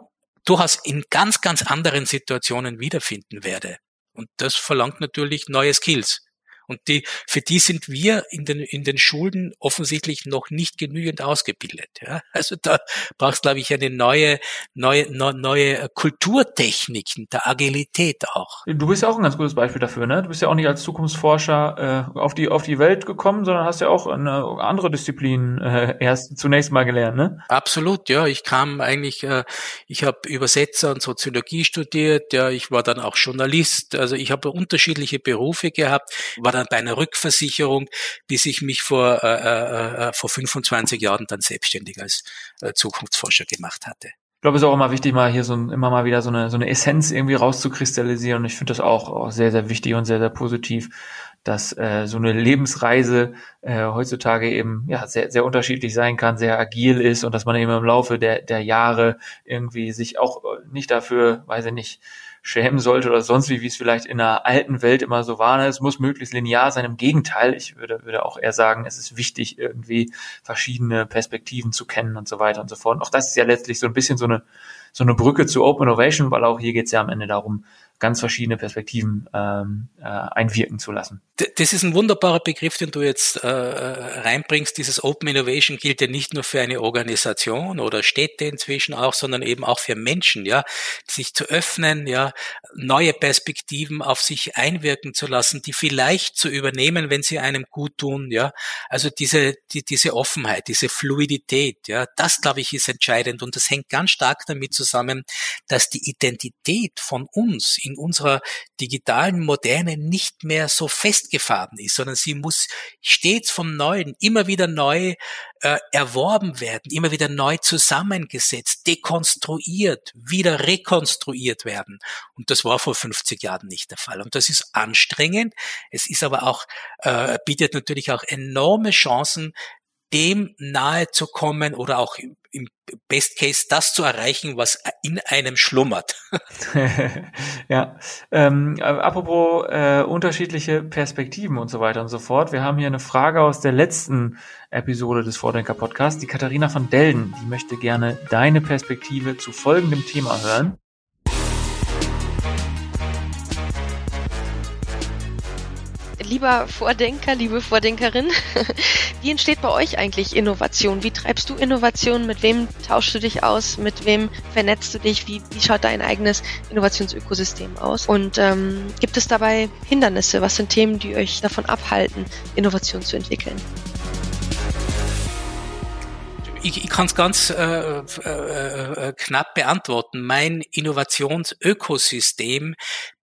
durchaus in ganz, ganz anderen Situationen wiederfinden werde. Und das verlangt natürlich neue Skills. Und die, für die sind wir in den, in den Schulen offensichtlich noch nicht genügend ausgebildet. Ja? Also da brauchst glaube ich, eine neue, neue, neue Kulturtechniken der Agilität auch. Du bist ja auch ein ganz gutes Beispiel dafür, ne? Du bist ja auch nicht als Zukunftsforscher äh, auf die auf die Welt gekommen, sondern hast ja auch eine andere Disziplin äh, erst zunächst mal gelernt, ne? Absolut, ja. Ich kam eigentlich, äh, ich habe Übersetzer und Soziologie studiert, ja, ich war dann auch Journalist, also ich habe unterschiedliche Berufe gehabt, war dann bei einer Rückversicherung, bis ich mich vor, äh, äh, äh vor 25 Jahren dann selbstständig als äh, Zukunftsforscher gemacht hatte. Ich glaube, es ist auch immer wichtig, mal hier so immer mal wieder so eine, so eine Essenz irgendwie rauszukristallisieren. Und ich finde das auch, auch sehr, sehr wichtig und sehr, sehr positiv, dass äh, so eine Lebensreise äh, heutzutage eben ja sehr, sehr unterschiedlich sein kann, sehr agil ist und dass man eben im Laufe der, der Jahre irgendwie sich auch nicht dafür, weiß ich nicht, schämen sollte oder sonst wie, wie es vielleicht in einer alten Welt immer so war. Es muss möglichst linear sein. Im Gegenteil, ich würde, würde auch eher sagen, es ist wichtig, irgendwie verschiedene Perspektiven zu kennen und so weiter und so fort. Und auch das ist ja letztlich so ein bisschen so eine, so eine Brücke zu Open Innovation, weil auch hier geht es ja am Ende darum, ganz verschiedene Perspektiven ähm, äh, einwirken zu lassen. Das ist ein wunderbarer Begriff, den du jetzt äh, reinbringst. Dieses Open Innovation gilt ja nicht nur für eine Organisation oder Städte inzwischen auch, sondern eben auch für Menschen, ja, sich zu öffnen, ja, neue Perspektiven auf sich einwirken zu lassen, die vielleicht zu übernehmen, wenn sie einem gut tun, ja. Also diese die, diese Offenheit, diese Fluidität, ja, das glaube ich ist entscheidend und das hängt ganz stark damit zusammen, dass die Identität von uns in in unserer digitalen Moderne nicht mehr so festgefahren ist, sondern sie muss stets vom Neuen immer wieder neu äh, erworben werden, immer wieder neu zusammengesetzt, dekonstruiert, wieder rekonstruiert werden. Und das war vor 50 Jahren nicht der Fall. Und das ist anstrengend. Es ist aber auch, äh, bietet natürlich auch enorme Chancen, dem nahe zu kommen oder auch im Best Case das zu erreichen, was in einem schlummert. ja, ähm, apropos äh, unterschiedliche Perspektiven und so weiter und so fort. Wir haben hier eine Frage aus der letzten Episode des Vordenker Podcasts. Die Katharina von Delden, die möchte gerne deine Perspektive zu folgendem Thema hören. Lieber Vordenker, liebe Vordenkerin, wie entsteht bei euch eigentlich Innovation? Wie treibst du Innovation? Mit wem tauschst du dich aus? Mit wem vernetzt du dich? Wie, wie schaut dein eigenes Innovationsökosystem aus? Und ähm, gibt es dabei Hindernisse? Was sind Themen, die euch davon abhalten, Innovation zu entwickeln? Ich, ich kann es ganz äh, äh, äh, knapp beantworten. Mein Innovationsökosystem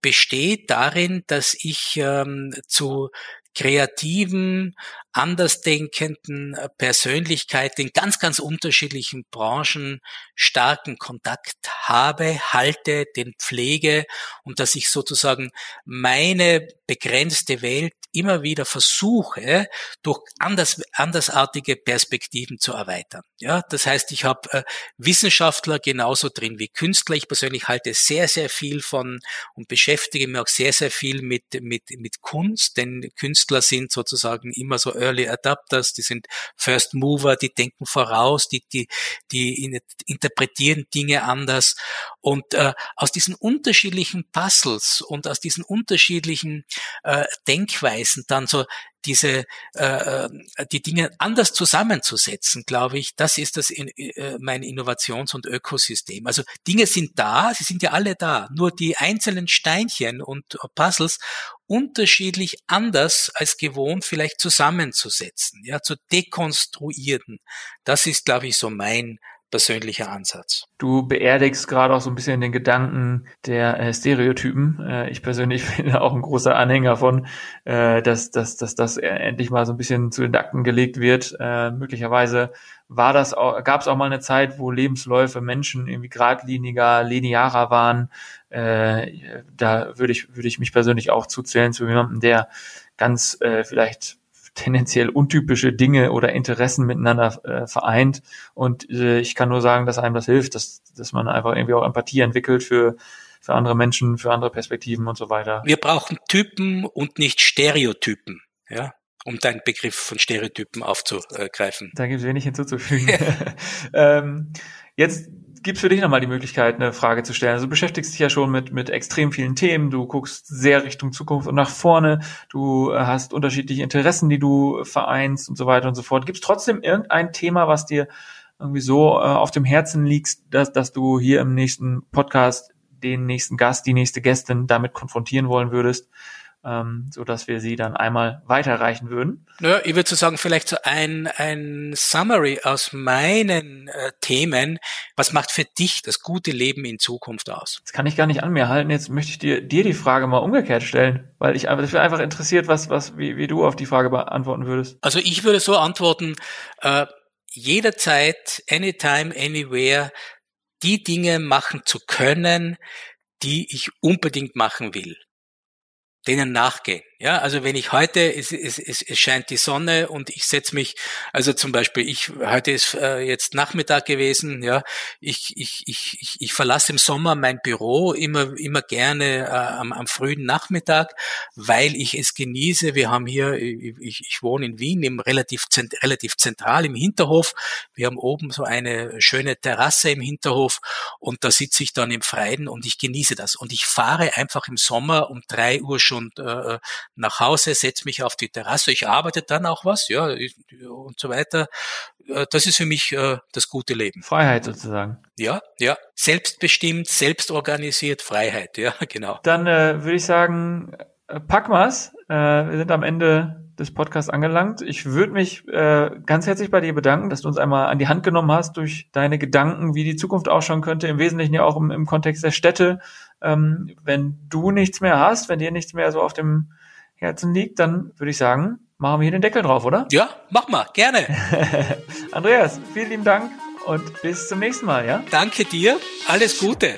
besteht darin, dass ich ähm, zu kreativen, andersdenkenden Persönlichkeiten in ganz, ganz unterschiedlichen Branchen starken Kontakt habe, halte, den pflege und dass ich sozusagen meine begrenzte Welt immer wieder versuche, durch anders, andersartige Perspektiven zu erweitern. Ja, das heißt, ich habe äh, Wissenschaftler genauso drin wie Künstler. Ich persönlich halte sehr, sehr viel von und beschäftige mich auch sehr, sehr viel mit, mit, mit Kunst, denn Künstler sind sozusagen immer so Early Adapters, die sind First Mover, die denken voraus, die, die, die interpretieren Dinge anders. Und äh, aus diesen unterschiedlichen Puzzles und aus diesen unterschiedlichen äh, Denkweisen dann so diese äh, äh, die Dinge anders zusammenzusetzen, glaube ich, das ist das in, äh, mein Innovations- und Ökosystem. Also Dinge sind da, sie sind ja alle da, nur die einzelnen Steinchen und Puzzles unterschiedlich anders als gewohnt vielleicht zusammenzusetzen, ja, zu dekonstruieren. Das ist, glaube ich, so mein persönlicher Ansatz. Du beerdigst gerade auch so ein bisschen den Gedanken der äh, Stereotypen. Äh, ich persönlich bin auch ein großer Anhänger von, äh, dass, dass, dass das endlich mal so ein bisschen zu den Akten gelegt wird. Äh, möglicherweise war das gab es auch mal eine Zeit, wo Lebensläufe Menschen irgendwie geradliniger, linearer waren. Äh, da würde ich, würde ich mich persönlich auch zuzählen zu jemandem, der ganz äh, vielleicht tendenziell untypische Dinge oder Interessen miteinander äh, vereint. Und äh, ich kann nur sagen, dass einem das hilft, dass, dass man einfach irgendwie auch Empathie entwickelt für, für andere Menschen, für andere Perspektiven und so weiter. Wir brauchen Typen und nicht Stereotypen. Ja, um deinen Begriff von Stereotypen aufzugreifen. Da gibt es wenig hinzuzufügen. ähm, Jetzt gibt's für dich nochmal die Möglichkeit, eine Frage zu stellen. Also du beschäftigst dich ja schon mit, mit extrem vielen Themen. Du guckst sehr Richtung Zukunft und nach vorne. Du äh, hast unterschiedliche Interessen, die du vereinst und so weiter und so fort. Gibt's trotzdem irgendein Thema, was dir irgendwie so äh, auf dem Herzen liegt, dass, dass du hier im nächsten Podcast den nächsten Gast, die nächste Gästin damit konfrontieren wollen würdest? Ähm, so dass wir sie dann einmal weiterreichen würden. Ja, ich würde so sagen, vielleicht so ein, ein Summary aus meinen äh, Themen. Was macht für dich das gute Leben in Zukunft aus? Das kann ich gar nicht an mir halten. Jetzt möchte ich dir, dir die Frage mal umgekehrt stellen, weil ich einfach, ich bin einfach interessiert, was, was, wie, wie du auf die Frage beantworten würdest. Also ich würde so antworten, äh, jederzeit, anytime, anywhere, die Dinge machen zu können, die ich unbedingt machen will denen nachgehen. Ja, also wenn ich heute, es, es, es, es scheint die Sonne und ich setze mich, also zum Beispiel, ich heute ist äh, jetzt Nachmittag gewesen, ja, ich, ich, ich, ich, ich verlasse im Sommer mein Büro immer, immer gerne äh, am, am frühen Nachmittag, weil ich es genieße. Wir haben hier, ich, ich wohne in Wien, im relativ, relativ zentral im Hinterhof. Wir haben oben so eine schöne Terrasse im Hinterhof und da sitze ich dann im Freien und ich genieße das. Und ich fahre einfach im Sommer um drei Uhr schon äh, nach Hause, setze mich auf die Terrasse, ich arbeite dann auch was, ja, und so weiter. Äh, das ist für mich äh, das gute Leben. Freiheit sozusagen. Ja, ja. Selbstbestimmt, selbstorganisiert, Freiheit, ja, genau. Dann äh, würde ich sagen, äh, pack mal's. Äh, wir sind am Ende des Podcasts angelangt. Ich würde mich äh, ganz herzlich bei dir bedanken, dass du uns einmal an die Hand genommen hast durch deine Gedanken, wie die Zukunft ausschauen könnte, im Wesentlichen ja auch im, im Kontext der Städte. Ähm, wenn du nichts mehr hast, wenn dir nichts mehr so auf dem Herzen liegt, dann würde ich sagen, machen wir hier den Deckel drauf, oder? Ja, mach mal, gerne. Andreas, vielen lieben Dank und bis zum nächsten Mal, ja? Danke dir, alles Gute.